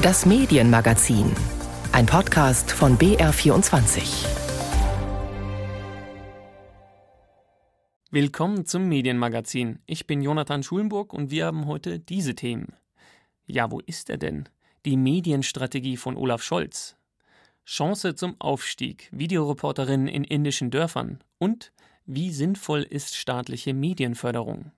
Das Medienmagazin. Ein Podcast von BR24. Willkommen zum Medienmagazin. Ich bin Jonathan Schulenburg und wir haben heute diese Themen. Ja, wo ist er denn? Die Medienstrategie von Olaf Scholz. Chance zum Aufstieg, Videoreporterin in indischen Dörfern und wie sinnvoll ist staatliche Medienförderung?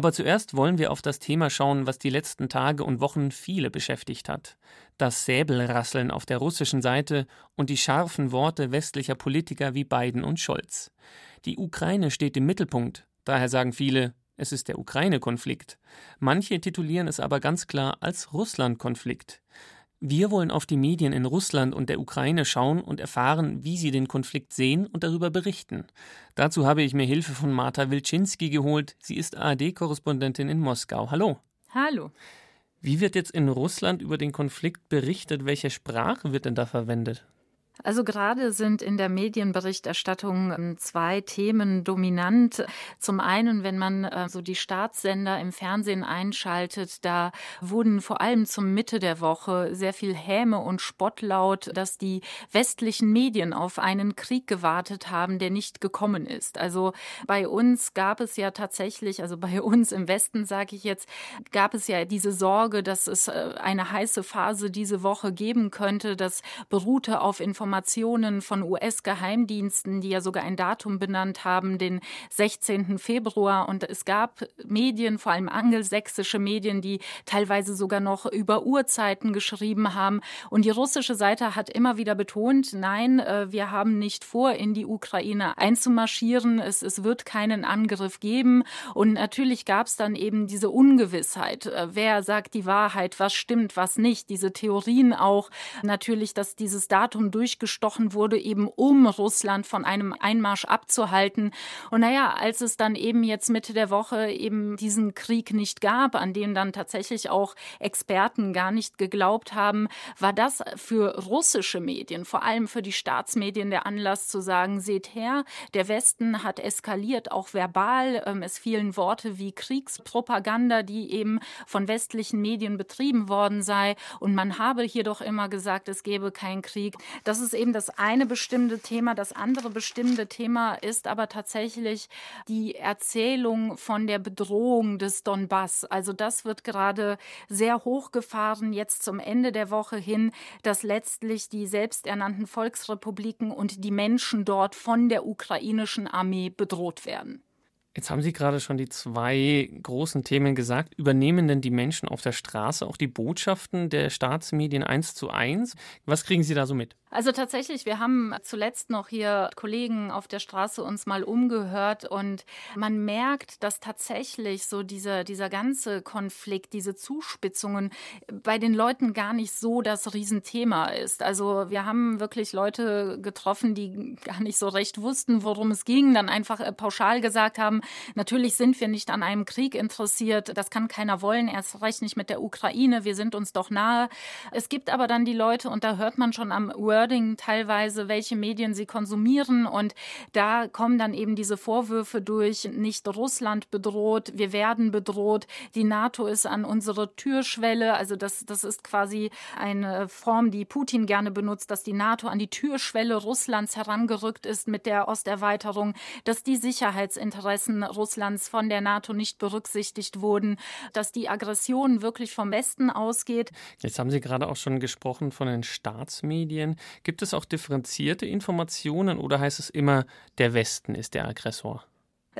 Aber zuerst wollen wir auf das Thema schauen, was die letzten Tage und Wochen viele beschäftigt hat. Das Säbelrasseln auf der russischen Seite und die scharfen Worte westlicher Politiker wie Biden und Scholz. Die Ukraine steht im Mittelpunkt, daher sagen viele, es ist der Ukraine-Konflikt. Manche titulieren es aber ganz klar als Russland-Konflikt. Wir wollen auf die Medien in Russland und der Ukraine schauen und erfahren, wie sie den Konflikt sehen und darüber berichten. Dazu habe ich mir Hilfe von Marta Wilczynski geholt. Sie ist ARD-Korrespondentin in Moskau. Hallo. Hallo. Wie wird jetzt in Russland über den Konflikt berichtet? Welche Sprache wird denn da verwendet? Also gerade sind in der Medienberichterstattung ähm, zwei Themen dominant. Zum einen, wenn man äh, so die Staatssender im Fernsehen einschaltet, da wurden vor allem zum Mitte der Woche sehr viel Häme und Spott laut, dass die westlichen Medien auf einen Krieg gewartet haben, der nicht gekommen ist. Also bei uns gab es ja tatsächlich, also bei uns im Westen sage ich jetzt, gab es ja diese Sorge, dass es äh, eine heiße Phase diese Woche geben könnte. Das beruhte auf Informationen Informationen von US-Geheimdiensten, die ja sogar ein Datum benannt haben, den 16. Februar. Und es gab Medien, vor allem angelsächsische Medien, die teilweise sogar noch über Uhrzeiten geschrieben haben. Und die russische Seite hat immer wieder betont, nein, äh, wir haben nicht vor, in die Ukraine einzumarschieren. Es, es wird keinen Angriff geben. Und natürlich gab es dann eben diese Ungewissheit. Äh, wer sagt die Wahrheit? Was stimmt, was nicht? Diese Theorien auch. Natürlich, dass dieses Datum durch durchgestochen wurde, eben um Russland von einem Einmarsch abzuhalten. Und naja, als es dann eben jetzt Mitte der Woche eben diesen Krieg nicht gab, an den dann tatsächlich auch Experten gar nicht geglaubt haben, war das für russische Medien, vor allem für die Staatsmedien, der Anlass zu sagen, seht her, der Westen hat eskaliert, auch verbal. Ähm, es fielen Worte wie Kriegspropaganda, die eben von westlichen Medien betrieben worden sei. Und man habe hier doch immer gesagt, es gäbe keinen Krieg. Das ist eben das eine bestimmte Thema. Das andere bestimmte Thema ist aber tatsächlich die Erzählung von der Bedrohung des Donbass. Also das wird gerade sehr hochgefahren jetzt zum Ende der Woche hin, dass letztlich die selbsternannten Volksrepubliken und die Menschen dort von der ukrainischen Armee bedroht werden. Jetzt haben Sie gerade schon die zwei großen Themen gesagt. Übernehmen denn die Menschen auf der Straße auch die Botschaften der Staatsmedien eins zu eins? Was kriegen Sie da so mit? Also tatsächlich, wir haben zuletzt noch hier Kollegen auf der Straße uns mal umgehört und man merkt, dass tatsächlich so dieser, dieser ganze Konflikt, diese Zuspitzungen bei den Leuten gar nicht so das Riesenthema ist. Also wir haben wirklich Leute getroffen, die gar nicht so recht wussten, worum es ging, dann einfach äh, pauschal gesagt haben, natürlich sind wir nicht an einem Krieg interessiert, das kann keiner wollen, erst recht nicht mit der Ukraine, wir sind uns doch nahe. Es gibt aber dann die Leute, und da hört man schon am Word Wording teilweise, welche Medien sie konsumieren. Und da kommen dann eben diese Vorwürfe durch, nicht Russland bedroht, wir werden bedroht, die NATO ist an unserer Türschwelle. Also das, das ist quasi eine Form, die Putin gerne benutzt, dass die NATO an die Türschwelle Russlands herangerückt ist mit der Osterweiterung, dass die Sicherheitsinteressen Russlands von der NATO nicht berücksichtigt wurden, dass die Aggression wirklich vom Westen ausgeht. Jetzt haben Sie gerade auch schon gesprochen von den Staatsmedien. Gibt es auch differenzierte Informationen oder heißt es immer, der Westen ist der Aggressor?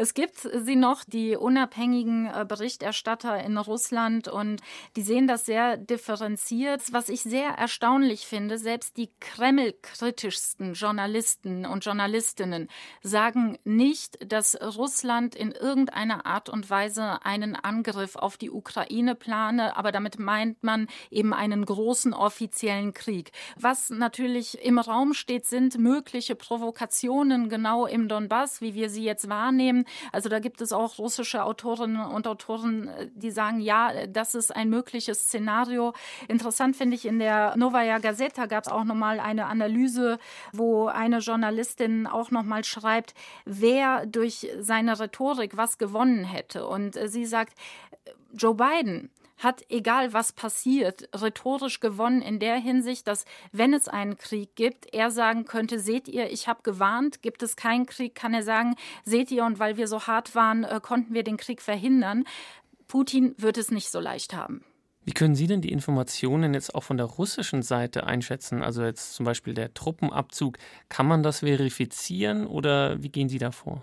Es gibt sie noch, die unabhängigen äh, Berichterstatter in Russland und die sehen das sehr differenziert. Was ich sehr erstaunlich finde, selbst die Kreml-kritischsten Journalisten und Journalistinnen sagen nicht, dass Russland in irgendeiner Art und Weise einen Angriff auf die Ukraine plane, aber damit meint man eben einen großen offiziellen Krieg. Was natürlich im Raum steht, sind mögliche Provokationen genau im Donbass, wie wir sie jetzt wahrnehmen also da gibt es auch russische Autorinnen und Autoren, äh, die sagen, ja, das ist ein mögliches Szenario. Interessant finde ich, in der Novaya Gazeta gab es auch nochmal eine Analyse, wo eine Journalistin auch nochmal schreibt, wer durch seine Rhetorik was gewonnen hätte. Und äh, sie sagt, Joe Biden hat, egal was passiert, rhetorisch gewonnen in der Hinsicht, dass wenn es einen Krieg gibt, er sagen könnte, seht ihr, ich habe gewarnt, gibt es keinen Krieg, kann er sagen, seht ihr, und weil wir so hart waren, äh, konnten wir den Krieg verhindern. Putin wird es nicht so leicht haben. Wie können Sie denn die Informationen jetzt auch von der russischen Seite einschätzen? Also jetzt zum Beispiel der Truppenabzug. Kann man das verifizieren oder wie gehen Sie da vor?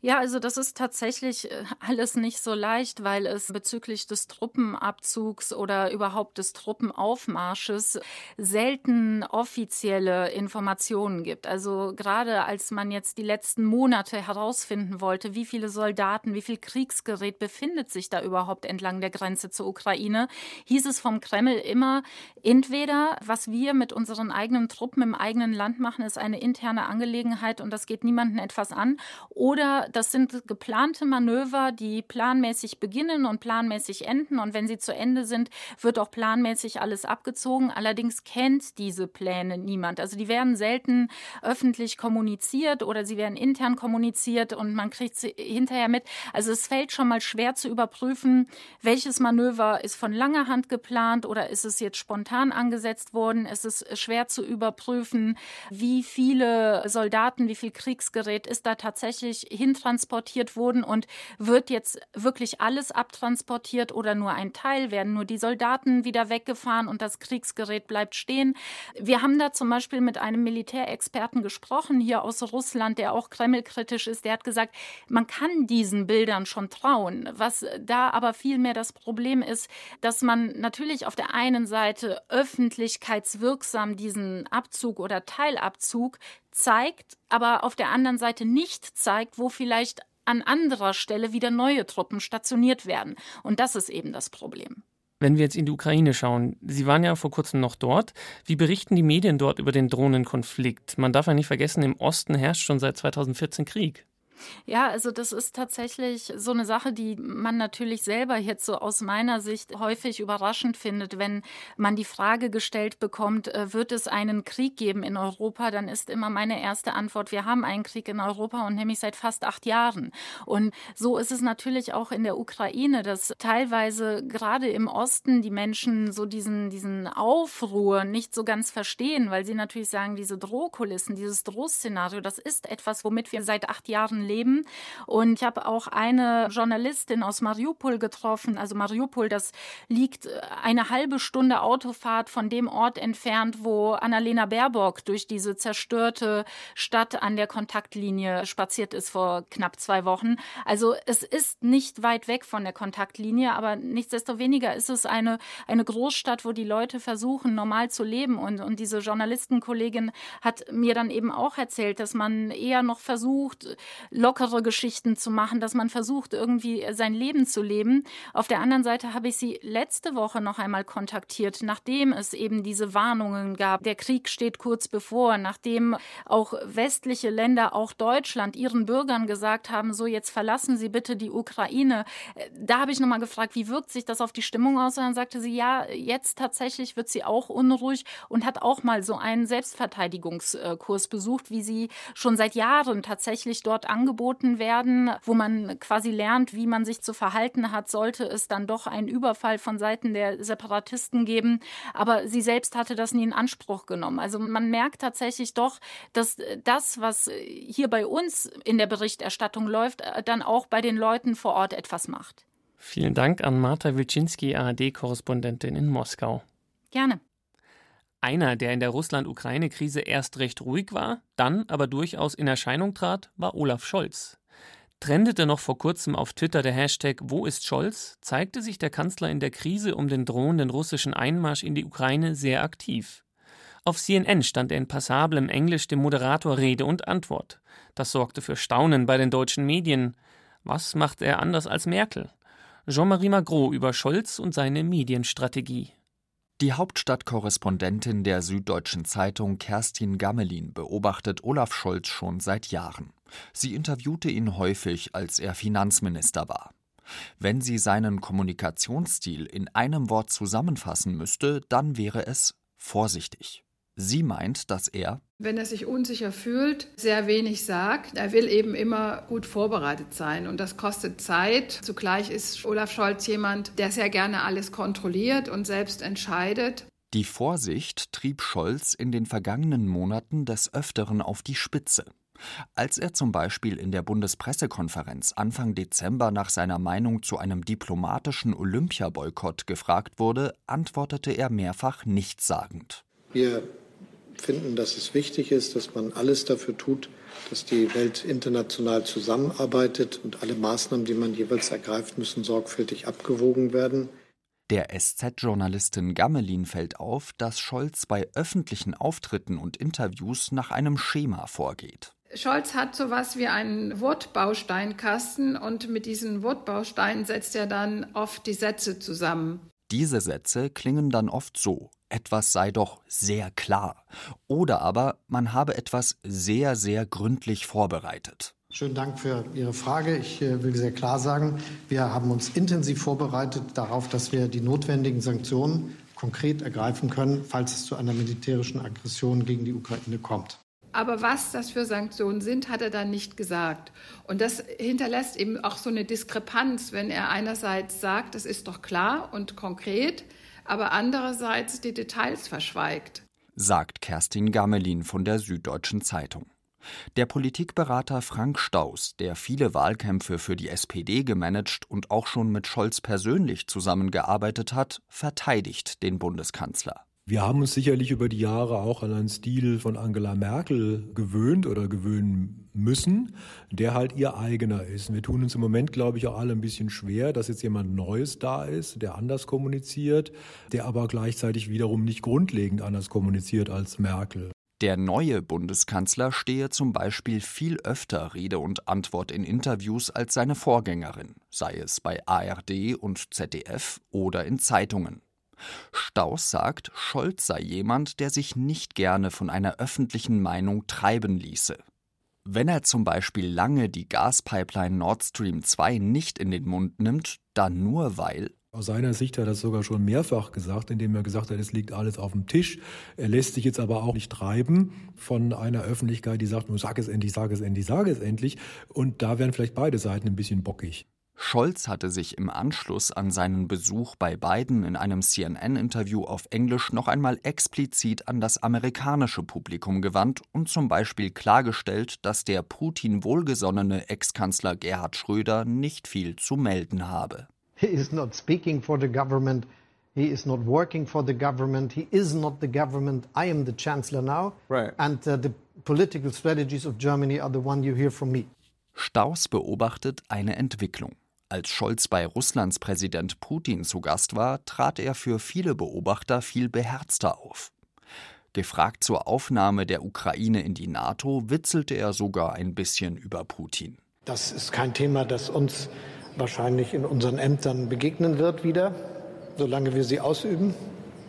Ja, also das ist tatsächlich äh, alles nicht so leicht, weil es bezüglich des Truppenabzugs oder überhaupt des Truppenaufmarsches selten offizielle Informationen gibt. Also gerade als man jetzt die letzten Monate herausfinden wollte, wie viele Soldaten, wie viel Kriegsgerät befindet sich da überhaupt entlang der Grenze zur Ukraine, hieß es vom Kreml immer, entweder was wir mit unseren eigenen Truppen im eigenen Land machen, ist eine interne Angelegenheit und das geht niemanden etwas an, oder oder das sind geplante Manöver, die planmäßig beginnen und planmäßig enden. Und wenn sie zu Ende sind, wird auch planmäßig alles abgezogen. Allerdings kennt diese Pläne niemand. Also die werden selten öffentlich kommuniziert oder sie werden intern kommuniziert und man kriegt sie hinterher mit. Also es fällt schon mal schwer zu überprüfen, welches Manöver ist von langer Hand geplant oder ist es jetzt spontan angesetzt worden. Es ist schwer zu überprüfen, wie viele Soldaten, wie viel Kriegsgerät ist da tatsächlich hintransportiert wurden und wird jetzt wirklich alles abtransportiert oder nur ein Teil? Werden nur die Soldaten wieder weggefahren und das Kriegsgerät bleibt stehen? Wir haben da zum Beispiel mit einem Militärexperten gesprochen, hier aus Russland, der auch kremlkritisch ist. Der hat gesagt, man kann diesen Bildern schon trauen. Was da aber vielmehr das Problem ist, dass man natürlich auf der einen Seite öffentlichkeitswirksam diesen Abzug oder Teilabzug zeigt, aber auf der anderen Seite nicht zeigt, wo vielleicht an anderer Stelle wieder neue Truppen stationiert werden. Und das ist eben das Problem. Wenn wir jetzt in die Ukraine schauen, Sie waren ja vor kurzem noch dort. Wie berichten die Medien dort über den Drohnenkonflikt? Man darf ja nicht vergessen, im Osten herrscht schon seit 2014 Krieg. Ja, also das ist tatsächlich so eine Sache, die man natürlich selber jetzt so aus meiner Sicht häufig überraschend findet, wenn man die Frage gestellt bekommt, äh, wird es einen Krieg geben in Europa, dann ist immer meine erste Antwort, wir haben einen Krieg in Europa und nämlich seit fast acht Jahren. Und so ist es natürlich auch in der Ukraine, dass teilweise gerade im Osten die Menschen so diesen, diesen Aufruhr nicht so ganz verstehen, weil sie natürlich sagen, diese Drohkulissen, dieses Drohszenario, das ist etwas, womit wir seit acht Jahren Leben. Und ich habe auch eine Journalistin aus Mariupol getroffen. Also Mariupol, das liegt äh, eine halbe Stunde Autofahrt von dem Ort entfernt, wo Annalena Baerbock durch diese zerstörte Stadt an der Kontaktlinie spaziert ist vor knapp zwei Wochen. Also es ist nicht weit weg von der Kontaktlinie, aber nichtsdestoweniger ist es eine, eine Großstadt, wo die Leute versuchen, normal zu leben. Und, und diese Journalistenkollegin hat mir dann eben auch erzählt, dass man eher noch versucht, lockere Geschichten zu machen, dass man versucht, irgendwie sein Leben zu leben. Auf der anderen Seite habe ich sie letzte Woche noch einmal kontaktiert, nachdem es eben diese Warnungen gab. Der Krieg steht kurz bevor, nachdem auch westliche Länder, auch Deutschland, ihren Bürgern gesagt haben, so jetzt verlassen Sie bitte die Ukraine. Da habe ich nochmal gefragt, wie wirkt sich das auf die Stimmung aus? Und dann sagte sie, ja, jetzt tatsächlich wird sie auch unruhig und hat auch mal so einen Selbstverteidigungskurs besucht, wie sie schon seit Jahren tatsächlich dort angekommen angeboten werden, wo man quasi lernt, wie man sich zu verhalten hat, sollte es dann doch einen Überfall von Seiten der Separatisten geben. Aber sie selbst hatte das nie in Anspruch genommen. Also man merkt tatsächlich doch, dass das, was hier bei uns in der Berichterstattung läuft, dann auch bei den Leuten vor Ort etwas macht. Vielen Dank an Marta Wilczynski, ARD-Korrespondentin in Moskau. Gerne. Einer, der in der Russland-Ukraine-Krise erst recht ruhig war, dann aber durchaus in Erscheinung trat, war Olaf Scholz. Trendete noch vor kurzem auf Twitter der Hashtag Wo ist Scholz, zeigte sich der Kanzler in der Krise um den drohenden russischen Einmarsch in die Ukraine sehr aktiv. Auf CNN stand er in passablem Englisch dem Moderator Rede und Antwort. Das sorgte für Staunen bei den deutschen Medien. Was macht er anders als Merkel? Jean-Marie Magro über Scholz und seine Medienstrategie. Die Hauptstadtkorrespondentin der Süddeutschen Zeitung Kerstin Gammelin beobachtet Olaf Scholz schon seit Jahren. Sie interviewte ihn häufig, als er Finanzminister war. Wenn sie seinen Kommunikationsstil in einem Wort zusammenfassen müsste, dann wäre es vorsichtig. Sie meint, dass er, wenn er sich unsicher fühlt, sehr wenig sagt. Er will eben immer gut vorbereitet sein und das kostet Zeit. Zugleich ist Olaf Scholz jemand, der sehr gerne alles kontrolliert und selbst entscheidet. Die Vorsicht trieb Scholz in den vergangenen Monaten des Öfteren auf die Spitze. Als er zum Beispiel in der Bundespressekonferenz Anfang Dezember nach seiner Meinung zu einem diplomatischen Olympiaboykott gefragt wurde, antwortete er mehrfach nichtssagend. Wir finden, dass es wichtig ist, dass man alles dafür tut, dass die Welt international zusammenarbeitet und alle Maßnahmen, die man jeweils ergreift, müssen sorgfältig abgewogen werden. Der SZ-Journalistin Gammelin fällt auf, dass Scholz bei öffentlichen Auftritten und Interviews nach einem Schema vorgeht. Scholz hat sowas wie einen Wortbausteinkasten und mit diesen Wortbausteinen setzt er dann oft die Sätze zusammen. Diese Sätze klingen dann oft so etwas sei doch sehr klar. Oder aber man habe etwas sehr, sehr gründlich vorbereitet. Schönen Dank für Ihre Frage. Ich äh, will sehr klar sagen, wir haben uns intensiv vorbereitet darauf, dass wir die notwendigen Sanktionen konkret ergreifen können, falls es zu einer militärischen Aggression gegen die Ukraine kommt. Aber was das für Sanktionen sind, hat er dann nicht gesagt. Und das hinterlässt eben auch so eine Diskrepanz, wenn er einerseits sagt, es ist doch klar und konkret, aber andererseits die Details verschweigt. Sagt Kerstin Gammelin von der Süddeutschen Zeitung. Der Politikberater Frank Staus, der viele Wahlkämpfe für die SPD gemanagt und auch schon mit Scholz persönlich zusammengearbeitet hat, verteidigt den Bundeskanzler. Wir haben uns sicherlich über die Jahre auch an einen Stil von Angela Merkel gewöhnt oder gewöhnen müssen, der halt ihr eigener ist. Wir tun uns im Moment, glaube ich, auch alle ein bisschen schwer, dass jetzt jemand Neues da ist, der anders kommuniziert, der aber gleichzeitig wiederum nicht grundlegend anders kommuniziert als Merkel. Der neue Bundeskanzler stehe zum Beispiel viel öfter Rede und Antwort in Interviews als seine Vorgängerin, sei es bei ARD und ZDF oder in Zeitungen. Staus sagt, Scholz sei jemand, der sich nicht gerne von einer öffentlichen Meinung treiben ließe. Wenn er zum Beispiel lange die Gaspipeline Nord Stream 2 nicht in den Mund nimmt, dann nur weil aus seiner Sicht hat er das sogar schon mehrfach gesagt, indem er gesagt hat, es liegt alles auf dem Tisch. Er lässt sich jetzt aber auch nicht treiben von einer Öffentlichkeit, die sagt, nur sag es endlich, sag es endlich, sag es endlich. Und da wären vielleicht beide Seiten ein bisschen bockig. Scholz hatte sich im Anschluss an seinen Besuch bei Biden in einem CNN-Interview auf Englisch noch einmal explizit an das amerikanische Publikum gewandt und zum Beispiel klargestellt, dass der Putin wohlgesonnene Ex-Kanzler Gerhard Schröder nicht viel zu melden habe. He is not speaking for the government. He is not working for the government. He is not the government. I am the chancellor now. Right. And uh, the political strategies of Germany are the one you hear from me. Staus beobachtet eine Entwicklung. Als Scholz bei Russlands Präsident Putin zu Gast war, trat er für viele Beobachter viel beherzter auf. Gefragt zur Aufnahme der Ukraine in die NATO, witzelte er sogar ein bisschen über Putin. Das ist kein Thema, das uns wahrscheinlich in unseren Ämtern begegnen wird wieder, solange wir sie ausüben.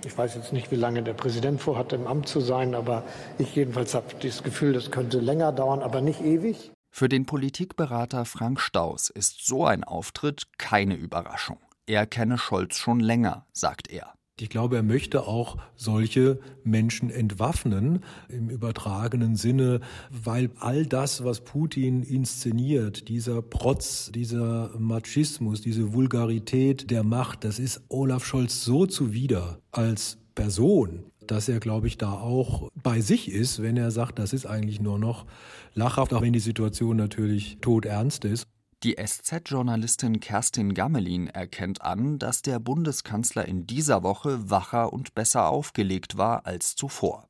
Ich weiß jetzt nicht, wie lange der Präsident vorhat, im Amt zu sein, aber ich jedenfalls habe das Gefühl, das könnte länger dauern, aber nicht ewig. Für den Politikberater Frank Staus ist so ein Auftritt keine Überraschung. Er kenne Scholz schon länger, sagt er. Ich glaube, er möchte auch solche Menschen entwaffnen im übertragenen Sinne, weil all das, was Putin inszeniert, dieser Protz, dieser Machismus, diese Vulgarität der Macht, das ist Olaf Scholz so zuwider als Person, dass er, glaube ich, da auch bei sich ist, wenn er sagt, das ist eigentlich nur noch lachhaft, auch wenn die Situation natürlich todernst ist. Die SZ-Journalistin Kerstin Gammelin erkennt an, dass der Bundeskanzler in dieser Woche wacher und besser aufgelegt war als zuvor.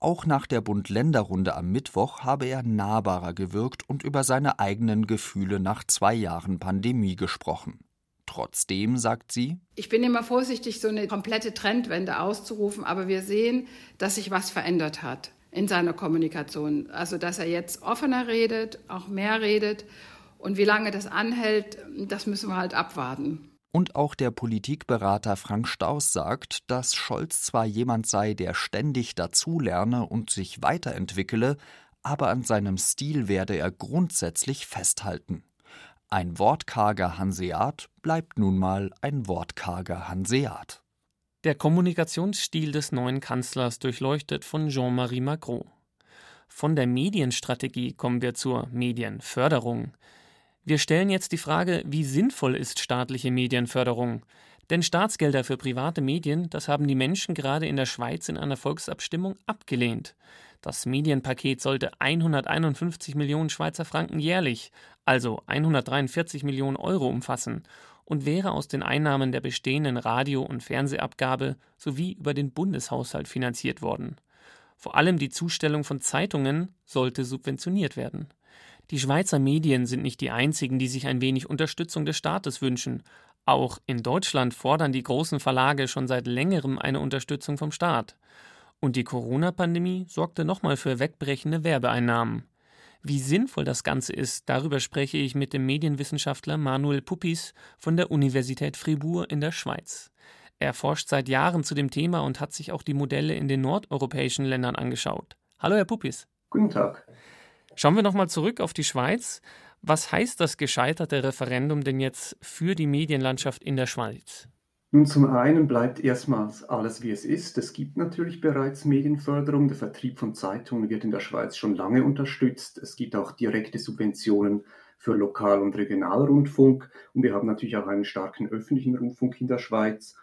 Auch nach der Bund-Länder-Runde am Mittwoch habe er nahbarer gewirkt und über seine eigenen Gefühle nach zwei Jahren Pandemie gesprochen. Trotzdem sagt sie, ich bin immer vorsichtig, so eine komplette Trendwende auszurufen, aber wir sehen, dass sich was verändert hat in seiner Kommunikation. Also, dass er jetzt offener redet, auch mehr redet. Und wie lange das anhält, das müssen wir halt abwarten. Und auch der Politikberater Frank Staus sagt, dass Scholz zwar jemand sei, der ständig dazulerne und sich weiterentwickele, aber an seinem Stil werde er grundsätzlich festhalten. Ein wortkarger Hanseat bleibt nun mal ein wortkarger Hanseat. Der Kommunikationsstil des neuen Kanzlers durchleuchtet von Jean-Marie Macron. Von der Medienstrategie kommen wir zur Medienförderung. Wir stellen jetzt die Frage, wie sinnvoll ist staatliche Medienförderung? Denn Staatsgelder für private Medien, das haben die Menschen gerade in der Schweiz in einer Volksabstimmung abgelehnt. Das Medienpaket sollte 151 Millionen Schweizer Franken jährlich, also 143 Millionen Euro umfassen und wäre aus den Einnahmen der bestehenden Radio- und Fernsehabgabe sowie über den Bundeshaushalt finanziert worden. Vor allem die Zustellung von Zeitungen sollte subventioniert werden. Die Schweizer Medien sind nicht die einzigen, die sich ein wenig Unterstützung des Staates wünschen. Auch in Deutschland fordern die großen Verlage schon seit längerem eine Unterstützung vom Staat. Und die Corona-Pandemie sorgte nochmal für wegbrechende Werbeeinnahmen. Wie sinnvoll das Ganze ist, darüber spreche ich mit dem Medienwissenschaftler Manuel Puppis von der Universität Fribourg in der Schweiz. Er forscht seit Jahren zu dem Thema und hat sich auch die Modelle in den nordeuropäischen Ländern angeschaut. Hallo, Herr Puppis. Guten Tag. Schauen wir nochmal zurück auf die Schweiz. Was heißt das gescheiterte Referendum denn jetzt für die Medienlandschaft in der Schweiz? Nun, zum einen bleibt erstmals alles wie es ist. Es gibt natürlich bereits Medienförderung. Der Vertrieb von Zeitungen wird in der Schweiz schon lange unterstützt. Es gibt auch direkte Subventionen für Lokal- und Regionalrundfunk. Und wir haben natürlich auch einen starken öffentlichen Rundfunk in der Schweiz.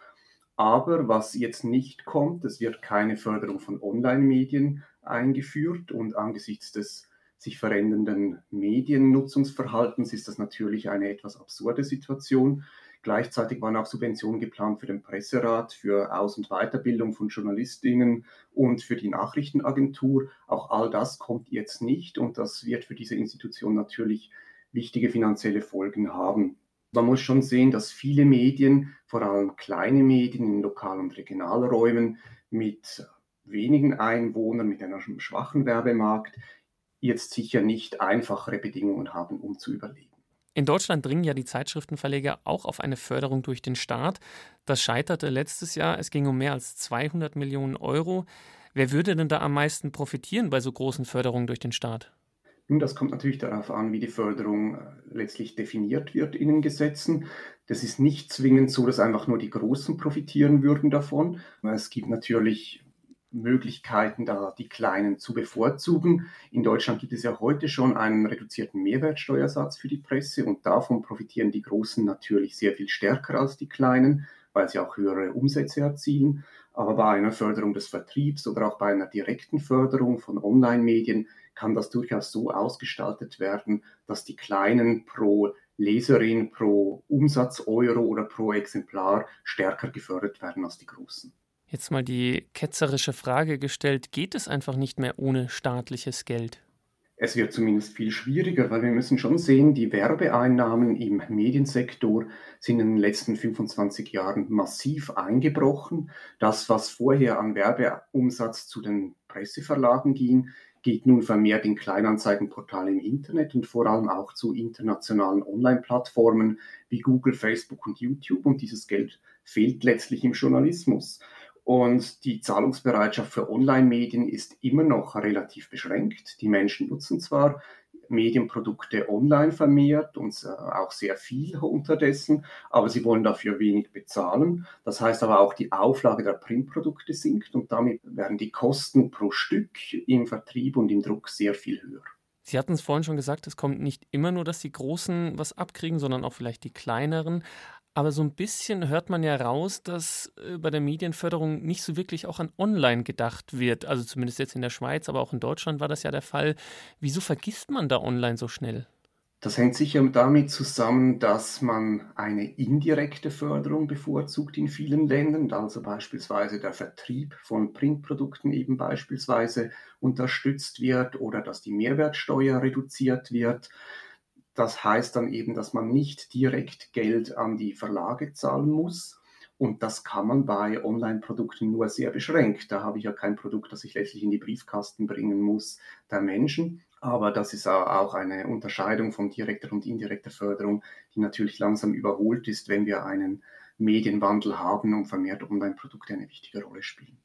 Aber was jetzt nicht kommt, es wird keine Förderung von Online-Medien eingeführt. Und angesichts des sich verändernden Mediennutzungsverhaltens ist das natürlich eine etwas absurde Situation. Gleichzeitig waren auch Subventionen geplant für den Presserat, für Aus- und Weiterbildung von Journalistinnen und für die Nachrichtenagentur. Auch all das kommt jetzt nicht und das wird für diese Institution natürlich wichtige finanzielle Folgen haben. Man muss schon sehen, dass viele Medien, vor allem kleine Medien in Lokal- und Regionalräumen mit wenigen Einwohnern, mit einem schwachen Werbemarkt, jetzt sicher nicht einfachere Bedingungen haben, um zu überleben. In Deutschland dringen ja die Zeitschriftenverleger auch auf eine Förderung durch den Staat. Das scheiterte letztes Jahr. Es ging um mehr als 200 Millionen Euro. Wer würde denn da am meisten profitieren bei so großen Förderungen durch den Staat? Nun, das kommt natürlich darauf an, wie die Förderung äh, letztlich definiert wird in den Gesetzen. Das ist nicht zwingend so, dass einfach nur die Großen profitieren würden davon. Es gibt natürlich Möglichkeiten, da die Kleinen zu bevorzugen. In Deutschland gibt es ja heute schon einen reduzierten Mehrwertsteuersatz für die Presse und davon profitieren die Großen natürlich sehr viel stärker als die Kleinen, weil sie auch höhere Umsätze erzielen. Aber bei einer Förderung des Vertriebs oder auch bei einer direkten Förderung von Online-Medien kann das durchaus so ausgestaltet werden, dass die Kleinen pro Leserin, pro Umsatz-Euro oder pro Exemplar stärker gefördert werden als die Großen. Jetzt mal die ketzerische Frage gestellt, geht es einfach nicht mehr ohne staatliches Geld? Es wird zumindest viel schwieriger, weil wir müssen schon sehen, die Werbeeinnahmen im Mediensektor sind in den letzten 25 Jahren massiv eingebrochen. Das, was vorher an Werbeumsatz zu den Presseverlagen ging, geht nun vermehrt in Kleinanzeigenportale im Internet und vor allem auch zu internationalen Online-Plattformen wie Google, Facebook und YouTube. Und dieses Geld fehlt letztlich im Journalismus. Und die Zahlungsbereitschaft für Online-Medien ist immer noch relativ beschränkt. Die Menschen nutzen zwar Medienprodukte online vermehrt und äh, auch sehr viel unterdessen, aber sie wollen dafür wenig bezahlen. Das heißt aber auch, die Auflage der Printprodukte sinkt und damit werden die Kosten pro Stück im Vertrieb und im Druck sehr viel höher. Sie hatten es vorhin schon gesagt, es kommt nicht immer nur, dass die Großen was abkriegen, sondern auch vielleicht die kleineren. Aber so ein bisschen hört man ja raus, dass äh, bei der Medienförderung nicht so wirklich auch an Online gedacht wird. Also zumindest jetzt in der Schweiz, aber auch in Deutschland war das ja der Fall. Wieso vergisst man da Online so schnell? Das hängt sicher damit zusammen, dass man eine indirekte Förderung bevorzugt in vielen Ländern, also beispielsweise der Vertrieb von Printprodukten eben beispielsweise unterstützt wird oder dass die Mehrwertsteuer reduziert wird. Das heißt dann eben, dass man nicht direkt Geld an die Verlage zahlen muss. Und das kann man bei Online-Produkten nur sehr beschränkt. Da habe ich ja kein Produkt, das ich letztlich in die Briefkasten bringen muss, der Menschen. Aber das ist auch eine Unterscheidung von direkter und indirekter Förderung, die natürlich langsam überholt ist, wenn wir einen Medienwandel haben und vermehrt Online-Produkte eine wichtige Rolle spielen.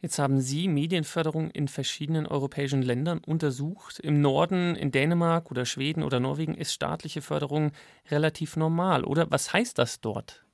Jetzt haben Sie Medienförderung in verschiedenen europäischen Ländern untersucht. Im Norden, in Dänemark oder Schweden oder Norwegen ist staatliche Förderung relativ normal, oder? Was heißt das dort?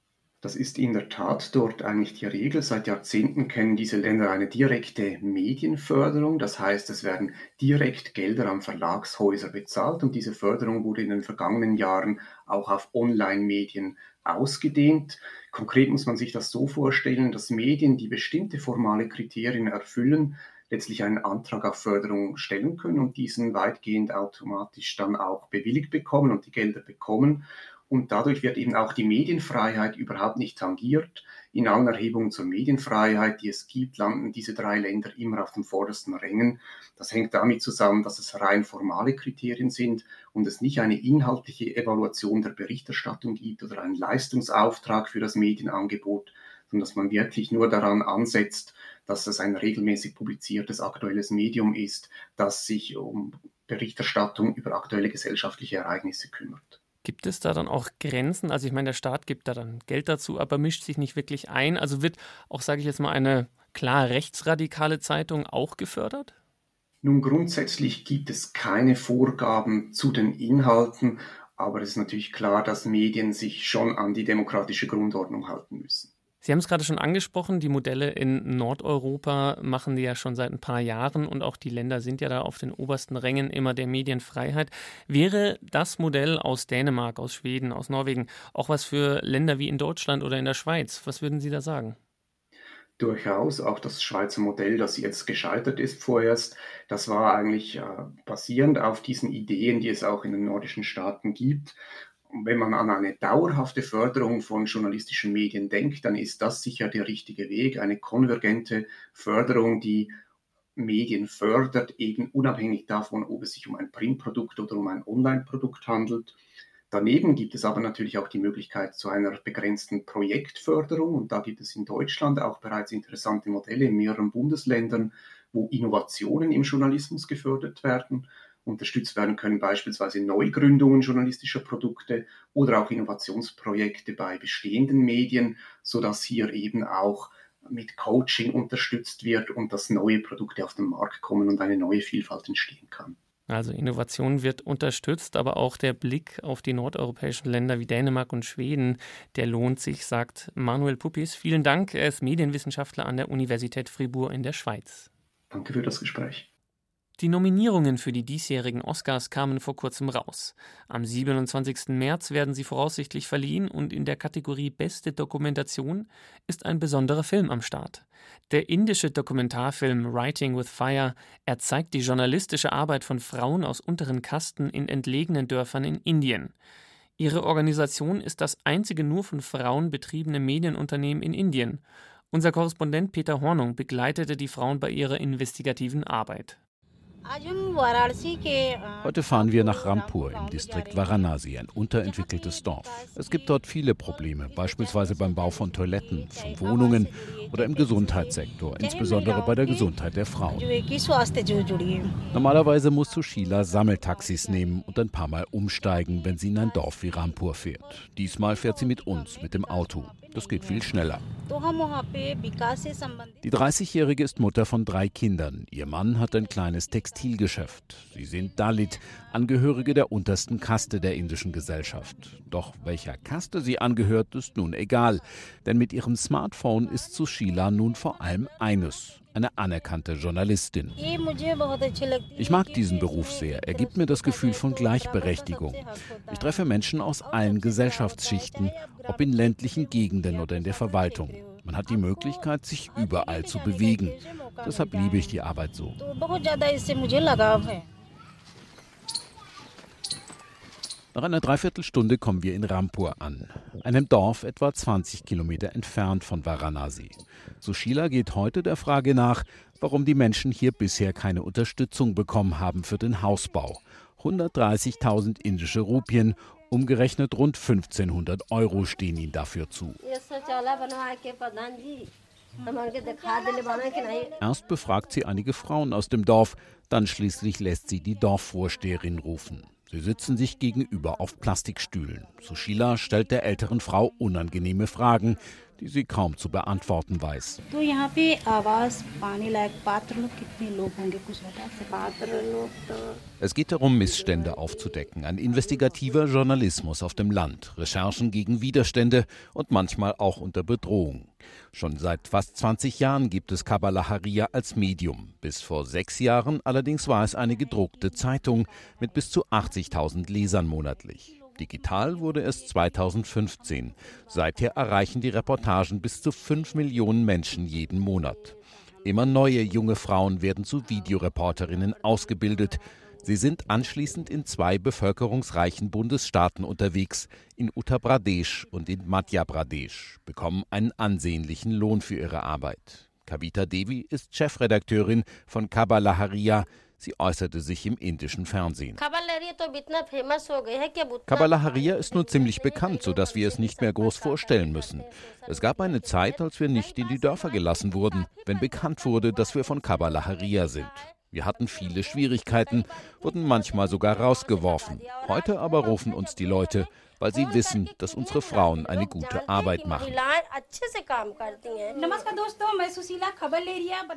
Das ist in der Tat dort eigentlich die Regel. Seit Jahrzehnten kennen diese Länder eine direkte Medienförderung. Das heißt, es werden direkt Gelder an Verlagshäuser bezahlt und diese Förderung wurde in den vergangenen Jahren auch auf Online-Medien ausgedehnt. Konkret muss man sich das so vorstellen, dass Medien, die bestimmte formale Kriterien erfüllen, letztlich einen Antrag auf Förderung stellen können und diesen weitgehend automatisch dann auch bewilligt bekommen und die Gelder bekommen. Und dadurch wird eben auch die Medienfreiheit überhaupt nicht tangiert. In allen Erhebungen zur Medienfreiheit, die es gibt, landen diese drei Länder immer auf den vordersten Rängen. Das hängt damit zusammen, dass es rein formale Kriterien sind und es nicht eine inhaltliche Evaluation der Berichterstattung gibt oder einen Leistungsauftrag für das Medienangebot, sondern dass man wirklich nur daran ansetzt, dass es ein regelmäßig publiziertes aktuelles Medium ist, das sich um Berichterstattung über aktuelle gesellschaftliche Ereignisse kümmert. Gibt es da dann auch Grenzen? Also ich meine, der Staat gibt da dann Geld dazu, aber mischt sich nicht wirklich ein. Also wird auch, sage ich jetzt mal, eine klar rechtsradikale Zeitung auch gefördert? Nun, grundsätzlich gibt es keine Vorgaben zu den Inhalten, aber es ist natürlich klar, dass Medien sich schon an die demokratische Grundordnung halten müssen. Sie haben es gerade schon angesprochen, die Modelle in Nordeuropa machen die ja schon seit ein paar Jahren und auch die Länder sind ja da auf den obersten Rängen immer der Medienfreiheit. Wäre das Modell aus Dänemark, aus Schweden, aus Norwegen auch was für Länder wie in Deutschland oder in der Schweiz? Was würden Sie da sagen? Durchaus, auch das Schweizer Modell, das jetzt gescheitert ist vorerst, das war eigentlich äh, basierend auf diesen Ideen, die es auch in den nordischen Staaten gibt wenn man an eine dauerhafte Förderung von journalistischen Medien denkt, dann ist das sicher der richtige Weg, eine konvergente Förderung, die Medien fördert, eben unabhängig davon, ob es sich um ein Printprodukt oder um ein Online-Produkt handelt. Daneben gibt es aber natürlich auch die Möglichkeit zu einer begrenzten Projektförderung. Und da gibt es in Deutschland auch bereits interessante Modelle in mehreren Bundesländern, wo Innovationen im Journalismus gefördert werden Unterstützt werden können beispielsweise Neugründungen journalistischer Produkte oder auch Innovationsprojekte bei bestehenden Medien, sodass hier eben auch mit Coaching unterstützt wird und dass neue Produkte auf den Markt kommen und eine neue Vielfalt entstehen kann. Also Innovation wird unterstützt, aber auch der Blick auf die nordeuropäischen Länder wie Dänemark und Schweden, der lohnt sich, sagt Manuel Puppis. Vielen Dank, er ist Medienwissenschaftler an der Universität Fribourg in der Schweiz. Danke für das Gespräch. Die Nominierungen für die diesjährigen Oscars kamen vor kurzem raus. Am 27. März werden sie voraussichtlich verliehen und in der Kategorie Beste Dokumentation ist ein besonderer Film am Start. Der indische Dokumentarfilm Writing with Fire erzeigt die journalistische Arbeit von Frauen aus unteren Kasten in entlegenen Dörfern in Indien. Ihre Organisation ist das einzige nur von Frauen betriebene Medienunternehmen in Indien. Unser Korrespondent Peter Hornung begleitete die Frauen bei ihrer investigativen Arbeit. Heute fahren wir nach Rampur im Distrikt Varanasi, ein unterentwickeltes Dorf. Es gibt dort viele Probleme, beispielsweise beim Bau von Toiletten, von Wohnungen oder im Gesundheitssektor, insbesondere bei der Gesundheit der Frauen. Normalerweise muss Sushila Sammeltaxis nehmen und ein paar Mal umsteigen, wenn sie in ein Dorf wie Rampur fährt. Diesmal fährt sie mit uns, mit dem Auto. Das geht viel schneller. Die 30-Jährige ist Mutter von drei Kindern. Ihr Mann hat ein kleines Textilgeschäft. Sie sind Dalit, Angehörige der untersten Kaste der indischen Gesellschaft. Doch welcher Kaste sie angehört, ist nun egal. Denn mit ihrem Smartphone ist Sushila nun vor allem eines, eine anerkannte Journalistin. Ich mag diesen Beruf sehr. Er gibt mir das Gefühl von Gleichberechtigung. Ich treffe Menschen aus allen Gesellschaftsschichten, ob in ländlichen Gegenden oder in der Verwaltung. Man hat die Möglichkeit, sich überall zu bewegen. Deshalb liebe ich die Arbeit so. Nach einer Dreiviertelstunde kommen wir in Rampur an, einem Dorf etwa 20 Kilometer entfernt von Varanasi. Sushila geht heute der Frage nach, warum die Menschen hier bisher keine Unterstützung bekommen haben für den Hausbau. 130.000 indische Rupien, umgerechnet rund 1500 Euro stehen ihnen dafür zu. Erst befragt sie einige Frauen aus dem Dorf, dann schließlich lässt sie die Dorfvorsteherin rufen. Sie sitzen sich gegenüber auf Plastikstühlen. Sushila stellt der älteren Frau unangenehme Fragen. Die sie kaum zu beantworten weiß. Es geht darum, Missstände aufzudecken, ein investigativer Journalismus auf dem Land, Recherchen gegen Widerstände und manchmal auch unter Bedrohung. Schon seit fast 20 Jahren gibt es Kabbalah Haria als Medium. Bis vor sechs Jahren allerdings war es eine gedruckte Zeitung mit bis zu 80.000 Lesern monatlich. Digital wurde es 2015. Seither erreichen die Reportagen bis zu 5 Millionen Menschen jeden Monat. Immer neue junge Frauen werden zu Videoreporterinnen ausgebildet. Sie sind anschließend in zwei bevölkerungsreichen Bundesstaaten unterwegs, in Uttar Pradesh und in Madhya Pradesh, bekommen einen ansehnlichen Lohn für ihre Arbeit. Kavita Devi ist Chefredakteurin von Kabbalah Haria, Sie äußerte sich im indischen Fernsehen. Kabbalah Haria ist nun ziemlich bekannt, sodass wir es nicht mehr groß vorstellen müssen. Es gab eine Zeit, als wir nicht in die Dörfer gelassen wurden, wenn bekannt wurde, dass wir von Kabbalah Haria sind. Wir hatten viele Schwierigkeiten, wurden manchmal sogar rausgeworfen. Heute aber rufen uns die Leute, weil sie wissen, dass unsere Frauen eine gute Arbeit machen.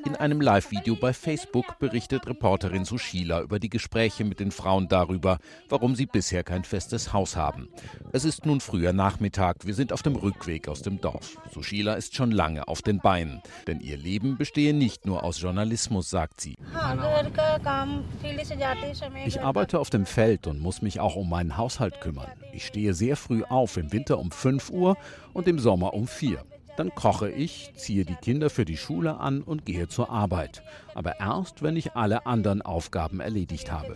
In einem Live-Video bei Facebook berichtet Reporterin Sushila über die Gespräche mit den Frauen darüber, warum sie bisher kein festes Haus haben. Es ist nun früher Nachmittag, wir sind auf dem Rückweg aus dem Dorf. Sushila ist schon lange auf den Beinen, denn ihr Leben bestehe nicht nur aus Journalismus, sagt sie. Ich arbeite auf dem Feld und muss mich auch um meinen Haushalt kümmern. Ich stehe sehr früh auf, im Winter um 5 Uhr und im Sommer um 4. Dann koche ich, ziehe die Kinder für die Schule an und gehe zur Arbeit. Aber erst, wenn ich alle anderen Aufgaben erledigt habe.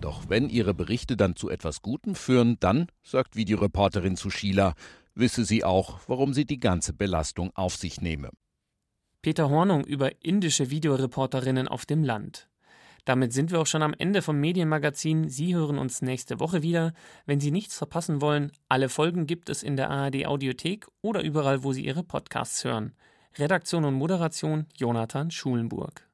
Doch wenn ihre Berichte dann zu etwas Gutem führen, dann, sagt Videoreporterin Sushila, wisse sie auch, warum sie die ganze Belastung auf sich nehme. Peter Hornung über indische Videoreporterinnen auf dem Land. Damit sind wir auch schon am Ende vom Medienmagazin. Sie hören uns nächste Woche wieder. Wenn Sie nichts verpassen wollen, alle Folgen gibt es in der ARD Audiothek oder überall, wo Sie Ihre Podcasts hören. Redaktion und Moderation Jonathan Schulenburg.